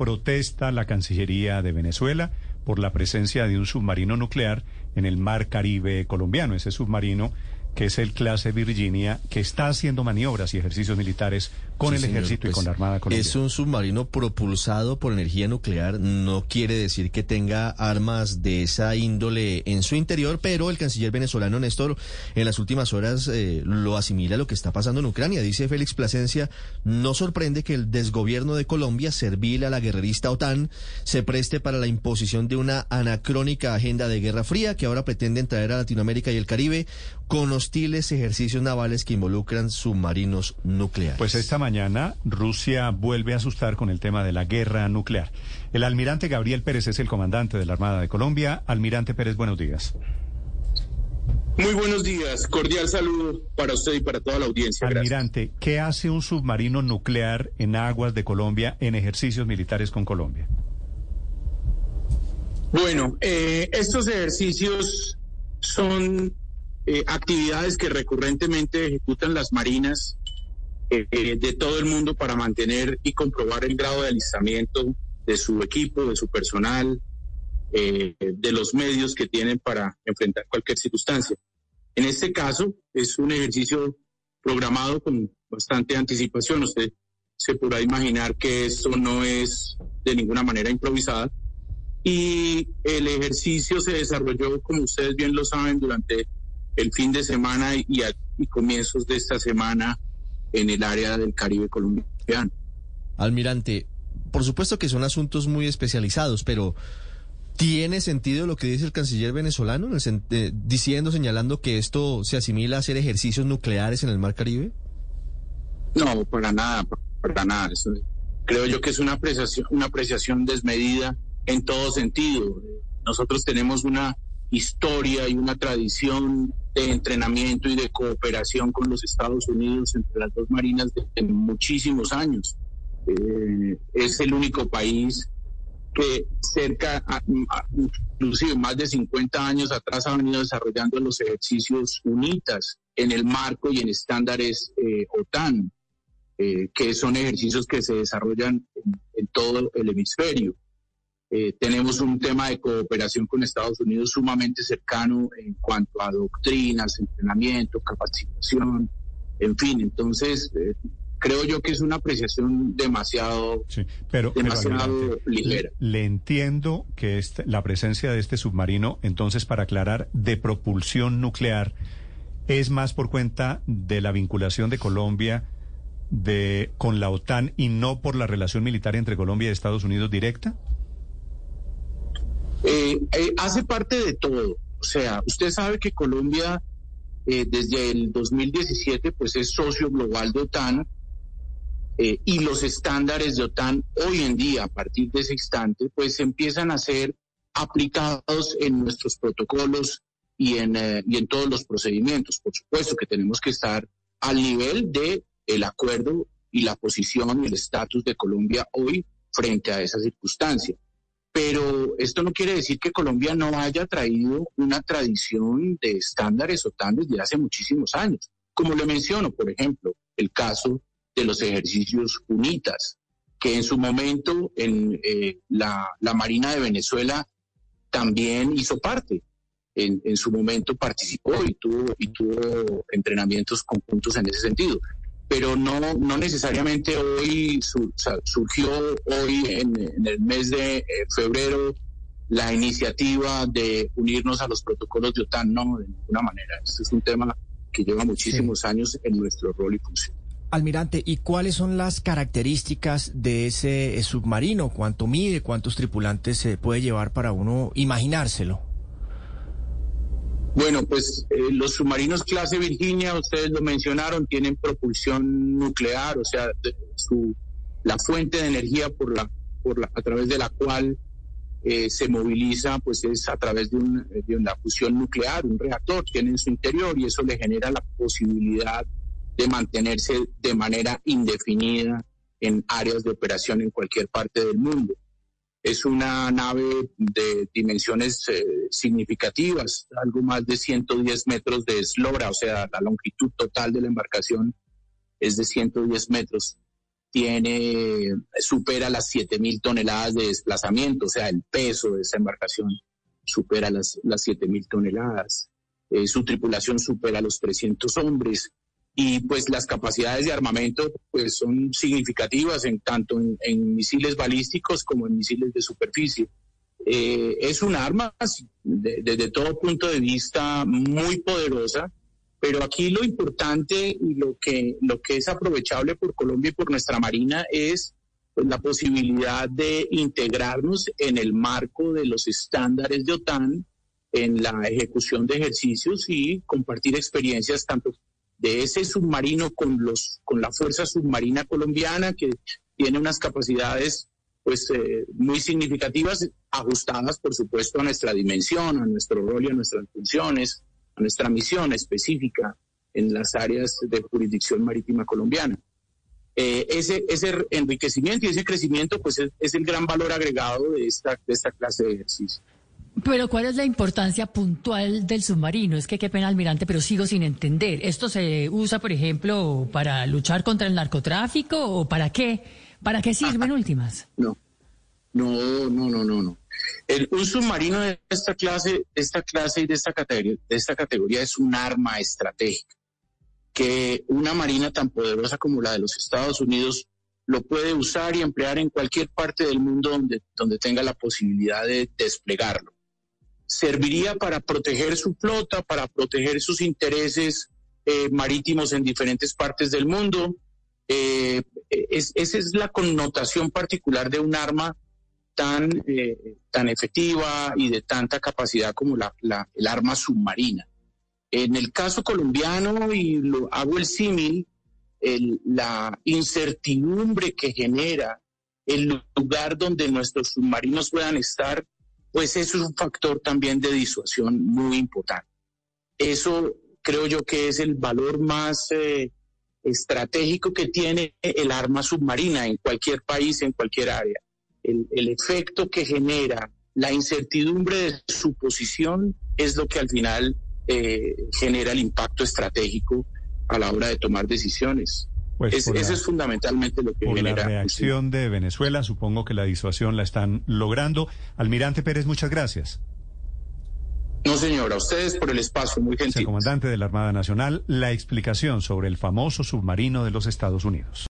protesta la Cancillería de Venezuela por la presencia de un submarino nuclear en el mar Caribe colombiano. Ese submarino que es el clase Virginia, que está haciendo maniobras y ejercicios militares con el ejército y con la pues, Armada colombiana. Es un submarino propulsado por energía nuclear, no quiere decir que tenga armas de esa índole en su interior, pero el canciller venezolano Néstor en las últimas horas eh, lo asimila a lo que está pasando en Ucrania. Dice Félix Plasencia, no sorprende que el desgobierno de Colombia, servil a la guerrerista OTAN, se preste para la imposición de una anacrónica agenda de guerra fría que ahora pretenden traer a Latinoamérica y el Caribe con hostiles ejercicios navales que involucran submarinos nucleares. Pues esta mañana Rusia vuelve a asustar con el tema de la guerra nuclear. El almirante Gabriel Pérez es el comandante de la Armada de Colombia. Almirante Pérez, buenos días. Muy buenos días, cordial saludo para usted y para toda la audiencia. Almirante, ¿qué hace un submarino nuclear en aguas de Colombia en ejercicios militares con Colombia? Bueno, eh, estos ejercicios son eh, actividades que recurrentemente ejecutan las marinas eh, eh, de todo el mundo para mantener y comprobar el grado de alistamiento de su equipo, de su personal, de los medios que tienen para enfrentar cualquier circunstancia. En este caso, es un ejercicio programado con bastante anticipación. Usted se podrá imaginar que esto no es de ninguna manera improvisada. Y el ejercicio se desarrolló, como ustedes bien lo saben, durante el fin de semana y, comienzos de esta semana en el área del Caribe colombiano. Almirante, por supuesto que son asuntos muy especializados, pero ¿tiene sentido lo que dice el canciller venezolano eh, diciendo, señalando que esto se asimila a hacer ejercicios nucleares en el Mar Caribe? No, para nada, para nada. creo yo que es una apreciación, una apreciación desmedida en todo sentido. Nosotros tenemos una historia y una tradición de entrenamiento y de cooperación con los Estados Unidos entre las dos marinas de, muchísimos años. Eh, es el único país que cerca, inclusive más de 50 años atrás, ha venido desarrollando los ejercicios UNITAS en el marco y en estándares eh, OTAN, eh, que son ejercicios que se desarrollan en todo el hemisferio. Eh, tenemos un tema de cooperación con Estados Unidos sumamente cercano en cuanto a doctrinas, entrenamiento, capacitación, en fin. Entonces, eh, creo yo que es una apreciación demasiado, pero, demasiado ligera. Le, entiendo que este, la presencia de este submarino, entonces, para aclarar, de propulsión nuclear, es más por cuenta de la vinculación de Colombia de, con la OTAN y no por la relación militar entre Colombia y Estados Unidos directa. Eh, eh, hace parte de todo. O sea, usted sabe que Colombia eh, desde el 2017 pues es socio global de OTAN y los estándares de OTAN hoy en día, a partir de ese instante, pues empiezan a ser aplicados en nuestros protocolos y en, y en todos los procedimientos. Por supuesto que tenemos que estar al nivel de acuerdo y la posición y el estatus de Colombia hoy frente a esa circunstancia pero esto no quiere decir que Colombia no haya traído una tradición de estándares OTAN desde hace muchísimos años. Como le menciono, por ejemplo, el caso de los ejercicios UNITAS, que en su momento en eh, la, Marina de Venezuela también hizo parte. En, en, su momento participó y tuvo, y tuvo entrenamientos conjuntos en ese sentido pero no, no necesariamente hoy surgió hoy en, el mes de eh, febrero la iniciativa de unirnos a los protocolos de OTAN, no, de ninguna manera. Este es un tema que lleva muchísimos años en nuestro rol y función. Almirante, ¿y cuáles son las características de ese eh, submarino? ¿Cuánto mide? ¿Cuántos tripulantes se puede llevar para uno imaginárselo? Bueno, pues eh, los submarinos clase Virginia, ustedes lo mencionaron, tienen propulsión nuclear, o sea, su, la fuente de energía por la, por a través de la cual eh, se moviliza, pues es a través de, de una fusión nuclear, un reactor tiene en su interior y eso le genera la posibilidad de mantenerse de manera indefinida en áreas de operación en cualquier parte del mundo. Es una nave de dimensiones eh, significativas, algo más de 110 metros de eslora, o sea, la longitud total de la embarcación es de 110 metros. tiene, supera las 7.000 toneladas de desplazamiento, o sea, el peso de esa embarcación supera las, las 7.000 toneladas. Eh, su tripulación supera los 300 hombres y pues las capacidades de armamento pues son significativas en tanto en, misiles balísticos como en misiles de superficie. Eh, es un arma desde todo punto de vista muy poderosa pero aquí lo importante y lo que, lo que es aprovechable por Colombia y por nuestra Marina es pues, la posibilidad de integrarnos en el marco de los estándares de OTAN en la ejecución de ejercicios y compartir experiencias tanto de ese submarino con los con la fuerza submarina colombiana que tiene unas capacidades pues eh, muy significativas ajustadas por supuesto a nuestra dimensión a nuestro rol y a nuestras funciones nuestra misión específica en las áreas de jurisdicción marítima colombiana. Eh, ese, ese enriquecimiento y ese crecimiento pues es, el gran valor agregado de esta, de esta clase de ejercicio. Pero ¿cuál es la importancia puntual del submarino? Es que qué pena, almirante, pero sigo sin entender. ¿Esto se usa, por ejemplo, para luchar contra el narcotráfico o para qué? ¿Para qué sirven últimas? No, no, no, no, no, no un submarino de esta clase, esta clase y de esta categoría, de esta categoría es un arma estratégica que una marina tan poderosa como la de los Estados Unidos lo puede usar y emplear en cualquier parte del mundo donde, donde tenga la posibilidad de desplegarlo. Serviría para proteger su flota, para proteger sus intereses eh, marítimos en diferentes partes del mundo. Eh, esa es la connotación particular de un arma tan, eh, tan efectiva y de tanta capacidad como la, el arma submarina. En el caso colombiano, y lo hago el símil, la incertidumbre que genera el lugar donde nuestros submarinos puedan estar, pues eso es un factor también de disuasión muy importante. Eso creo yo que es el valor más eh, estratégico que tiene el arma submarina en cualquier país, en cualquier área el, efecto que genera la incertidumbre de su posición es lo que al final eh, genera el impacto estratégico a la hora de tomar decisiones. Pues eso es fundamentalmente lo que por genera. La reacción de Venezuela, supongo que la disuasión la están logrando. Almirante Pérez, muchas gracias. No, señora, a ustedes por el espacio, muy gentil. comandante de la Armada Nacional, la explicación sobre el famoso submarino de los Estados Unidos.